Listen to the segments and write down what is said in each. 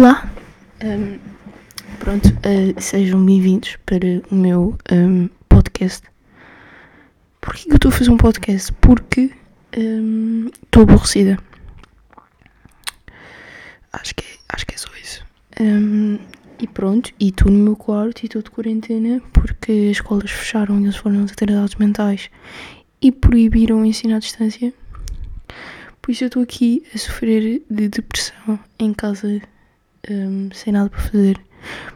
Olá! Um, pronto, uh, sejam bem-vindos para o meu um, podcast. Porquê que eu estou a fazer um podcast? Porque estou um, aborrecida. Acho que, é, acho que é só isso. e pronto, e estou no meu quarto e estou de quarentena porque as escolas fecharam e eles foram atividades mentais e proibiram o ensino à distância. Por isso eu estou aqui a sofrer de depressão em casa um, sem nada para fazer.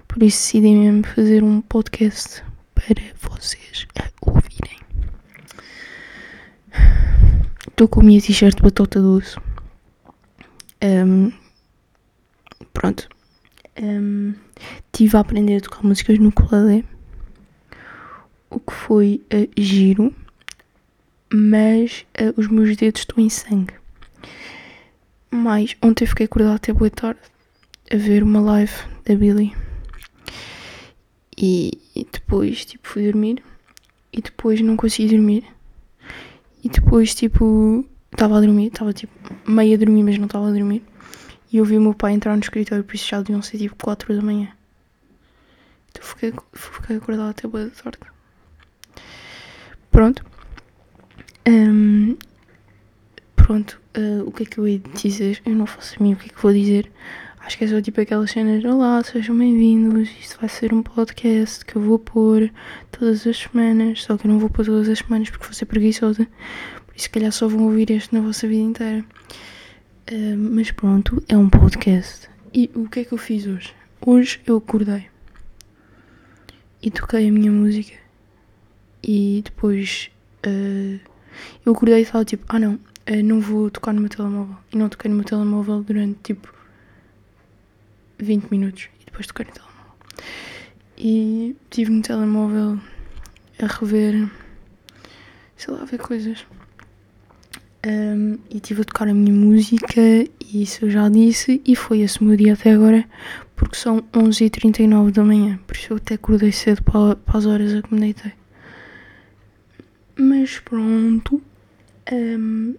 Por isso decidi mesmo fazer um podcast para vocês ouvirem. Estou com a minha t-shirt batota doce. Um, pronto. Um, tive a aprender a tocar músicas no ukulele. O que foi uh, giro. Mas uh, os meus dedos estão em sangue. Mas ontem fiquei acordada até boa tarde a ver uma live da Billy. E, e depois, tipo, fui dormir. E depois não consegui dormir. E depois, tipo, estava a dormir, estava tipo meio a dormir, mas não estava a dormir. E eu vi o meu pai entrar no escritório, por isso já deviam ser tipo 4 da manhã. Então fiquei, fiquei acordado até boa da tarde. Pronto. Um, pronto, uh, o que é que eu ia dizer? Eu não faço a mim o que é que vou dizer. Acho que é só tipo aquelas cenas, olá, sejam bem-vindos, isto vai ser um podcast que eu vou pôr todas as semanas, só que eu não vou pôr todas as semanas porque vou ser preguiçosa, por isso se calhar só vão ouvir este na vossa vida inteira. Uh, mas pronto, é um podcast. E o que é que eu fiz hoje? Hoje eu acordei e toquei a minha música e depois uh, eu acordei e estava tipo, ah não, uh, não vou tocar no meu telemóvel. E não toquei no meu telemóvel durante tipo 20 minutos e depois toquei no telemóvel. E tive no telemóvel a rever, sei lá, a ver coisas. Um, e estive a tocar a minha música, e isso eu já disse, e foi esse o meu dia até agora, porque são 11h39 da manhã, por isso eu até acordei cedo para, para as horas a que me deitei. Mas pronto, um,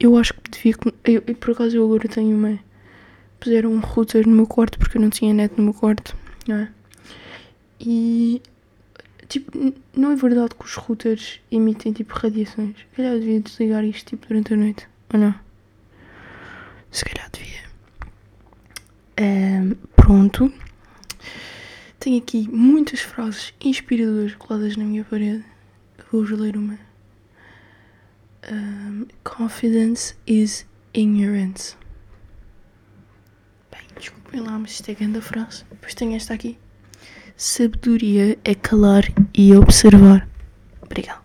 eu acho que devia. Eu, por acaso eu agora tenho uma puseram um router no meu quarto porque eu não tinha net no meu quarto, não é? E tipo, não é verdade que os routers emitem tipo radiações. Se calhar eu devia desligar isto tipo durante a noite, ou não? Se calhar devia. Um, pronto. Tenho aqui muitas frases inspiradoras coladas na minha parede. Vou-vos ler uma. Um, confidence is ignorance. Desculpem lá, mas isto é grande frase. Depois tenho esta aqui. Sabedoria é calar e observar. Obrigado.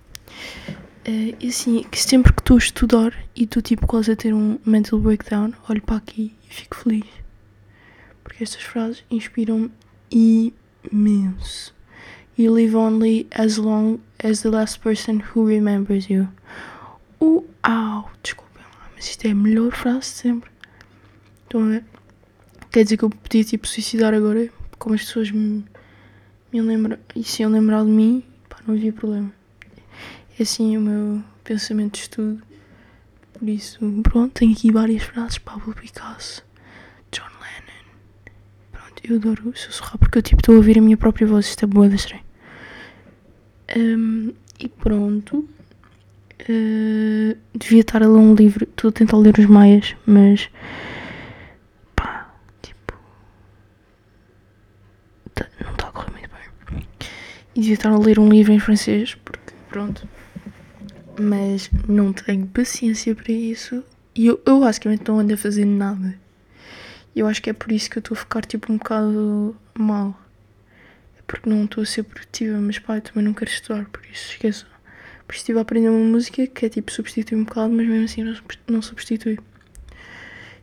Uh, e assim, que sempre que estou a estudar e estou tipo quase a ter um mental breakdown, olho para aqui e fico feliz. Porque estas frases inspiram-me imenso. You live only as long as the last person who remembers you. Uau! Desculpem lá, mas isto é a melhor frase de sempre. Estão a ver? Quer dizer que eu podia tipo suicidar agora, como as pessoas me, me lembram, e se eu lembrar de mim, pá, não havia problema. É assim o meu pensamento de estudo. Por isso, pronto, tenho aqui várias frases, Pablo Picasso, John Lennon. Pronto, eu adoro sussurrar porque eu tipo estou a ouvir a minha própria voz, isto é boa da estranho. Um, e pronto. Uh, devia estar a ler um livro, estou a tentar ler os Maias, mas a ler um livro em francês, porque pronto. Mas não tenho paciência para isso. E eu, eu basicamente não ando a fazer nada. E eu acho que é por isso que eu estou a ficar tipo um bocado mal. É porque não estou a ser produtiva, mas pá, eu também não quero estudar, por isso esqueço. Por isso estive a aprender uma música que é tipo substituir um bocado, mas mesmo assim não, não substitui.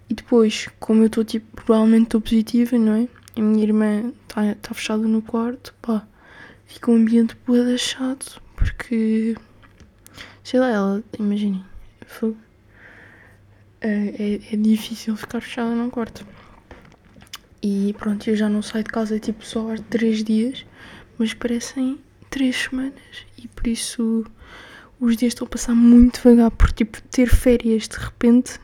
E depois, como eu estou tipo, provavelmente estou positiva, não é? A minha irmã está tá fechada no quarto, pá fica um ambiente boa chato, porque sei lá, ela, imaginem, é, é, é, difícil ficar fechada num quarto. E pronto, eu já não saio de casa tipo só há 3 dias, mas parecem 3 semanas e por isso os dias estão a passar muito devagar por tipo ter férias de repente.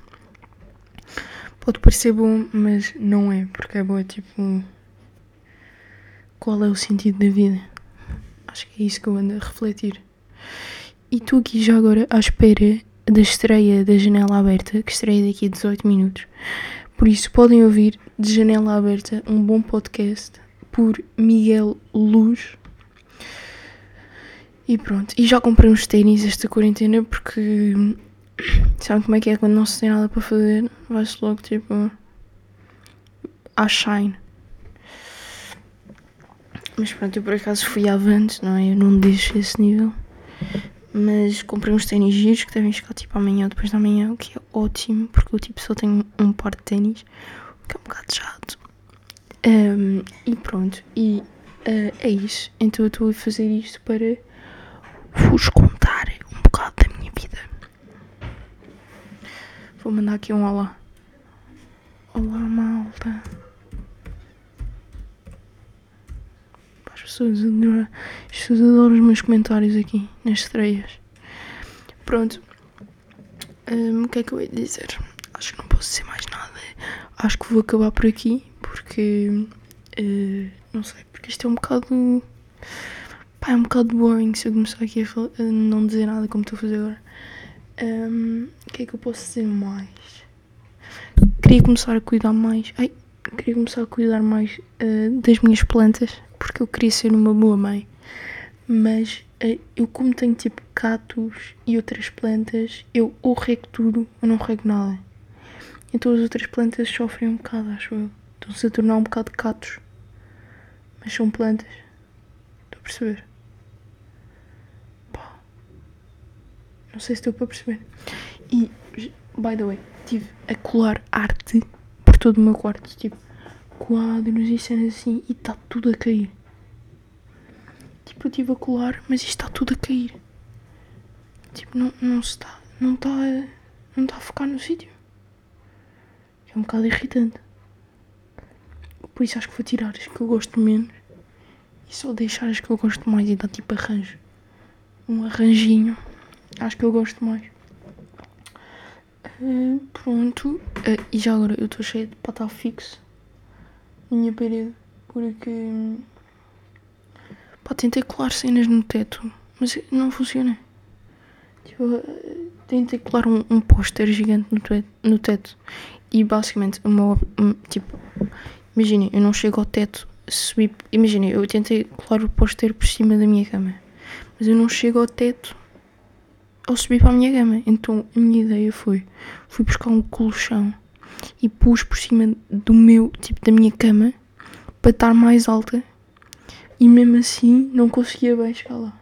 Pode parecer bom, mas não é, porque é bom, tipo. Qual é o sentido da vida? Acho que é isso que eu ando a refletir. E estou aqui já agora à espera da estreia da Janela Aberta, que estreia daqui a 18 minutos. Por isso, podem ouvir de Janela Aberta um bom podcast por Miguel Luz. E pronto. E já comprei uns ténis esta quarentena porque. Sabem como é que é quando não se tem nada para fazer? Vai-se logo tipo. à Shine. Mas pronto, eu por acaso fui avante, não é? Eu não deixo esse nível. Mas comprei uns ténis giros que devem chegar tipo amanhã, depois da manhã, o que é ótimo, porque eu tipo só tenho um par de ténis, o que é um bocado chato. Um, e pronto, e uh, é isso. Então eu estou a fazer isto para vos contar um bocado da minha vida. Vou mandar aqui um olá. Olá, malta. Pessoas adoram, as pessoas adoram os meus comentários aqui nas estreias. Pronto. Um, o que é que eu ia dizer? Acho que não posso dizer mais nada. Acho que vou acabar por aqui porque. Uh, não sei, porque isto é um bocado. Pá, é um bocado boring se eu começar aqui a, falar, a não dizer nada como estou a fazer agora. Um, o que é que eu posso dizer mais? Queria começar a cuidar mais. Ai, queria começar a cuidar mais uh, das minhas plantas, porque eu queria ser uma boa mãe. Mas uh, eu, como tenho tipo catos e outras plantas, eu ou rego tudo ou não rego nada. Então as outras plantas sofrem um bocado, acho eu. Estão-se a tornar um bocado catos. Mas são plantas. Estou a perceber? Pá. Não sei se estou para perceber. E, by the way, estive a colar arte por todo o meu quarto. Tipo, quadros e cenas assim. E está tudo a cair. Tipo, eu estive a colar, mas isto está tudo a cair. Tipo, não, não se está. Não está. Não está a focar no sítio. É um bocado irritante. Por isso acho que vou tirar as que eu gosto menos e só deixar as que eu gosto mais e dar tipo arranjo. Um arranjinho. Acho que eu gosto mais. Uh, pronto. Uh, e já agora eu estou cheia de pata fixo minha parede porque pá, tentei colar cenas no teto, mas não funciona. Tipo, tentei colar um, um póster gigante no teto, no teto e basicamente o meu tipo imaginem, eu não chego ao teto subi, imaginem, eu tentei colar o póster por cima da minha cama mas eu não chego ao teto ao subir para a minha cama então a minha ideia foi fui buscar um colchão e pus por cima do meu, tipo da minha cama para estar mais alta e mesmo assim não conseguia bem chegar lá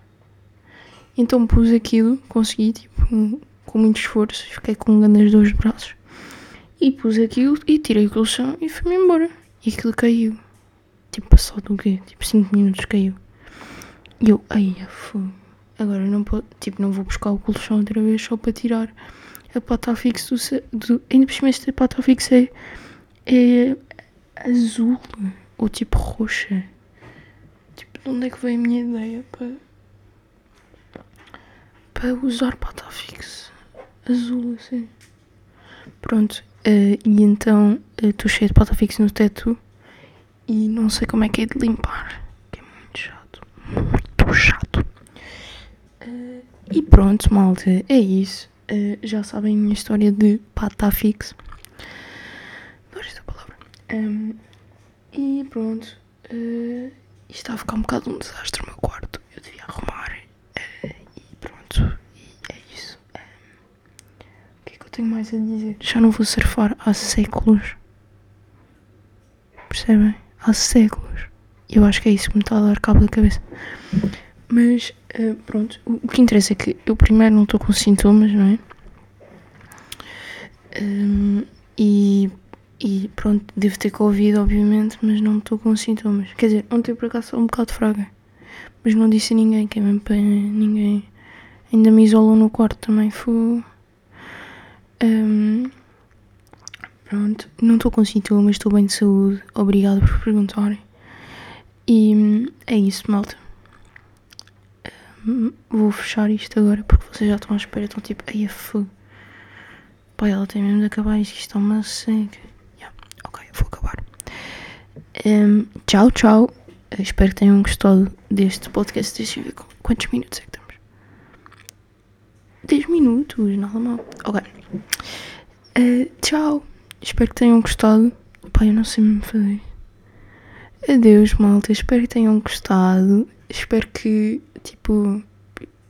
então pus aquilo, consegui tipo com muito esforço, fiquei com grandes dois braços e pus aquilo e tirei o colchão e fui-me embora. E aquilo caiu. Tipo, passou do quê? Tipo, 5 minutos caiu. E eu, ai, fogo. Agora não tipo, não vou buscar o colchão outra vez só para tirar a pata fixa do, do ainda por cima esta pata fixa é, é azul ou tipo roxa. Tipo, de onde é que veio a minha ideia para para usar pata fixa azul assim? Pronto, Uh, e então estou uh, cheia de pata fixa no teto e não sei como é que é de limpar. Que é muito chato. Muito chato. Uh, e pronto, malta, é isso. Já sabem a minha história de pata fixa. Adoro esta palavra. Um, e pronto. Uh, está a ficar um bocado um desastre o meu quarto. Eu devia arrumar. e pronto tenho mais a dizer. Já não vou surfar há séculos. Percebem? Há séculos. E eu acho que é isso que me está a dar cabo da cabeça. Mas, uh, pronto, o que interessa é que eu primeiro não estou com sintomas, não é? Um, e, e pronto, devo ter Covid, obviamente, mas não estou com sintomas. Quer dizer, ontem por acaso só um bocado fraga. Mas não disse a ninguém, que é mesmo para ninguém. Ainda me isolou no quarto também. Foi um, pronto, não estou com sintomas, estou bem de saúde. Obrigado por perguntarem. E é isso, malta. Um, vou fechar isto agora porque vocês já estão à espera. Estão tipo, ai é fogo. Pai, ela tem mesmo de acabar isto, isto está uma seca. Um, tchau, tchau. Uh, espero que tenham gostado deste podcast. Deixa eu ver quantos minutos é que estamos. 10 minutos, nada mal. Ok. Uh, tchau. Espero que tenham gostado. Pai, eu não sei me fazer. Adeus, malta. Espero que tenham gostado. Espero que, tipo,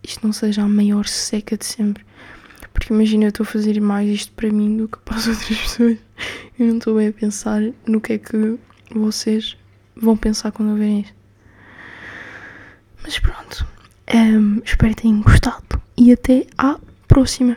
isto não seja a maior seca de sempre. Porque imagina, eu estou a fazer mais isto para mim do que para as outras pessoas. Eu não estou bem a pensar no que é que vocês vão pensar quando verem isto. Mas pronto. Um, espero que tenham gostado. E até à próxima.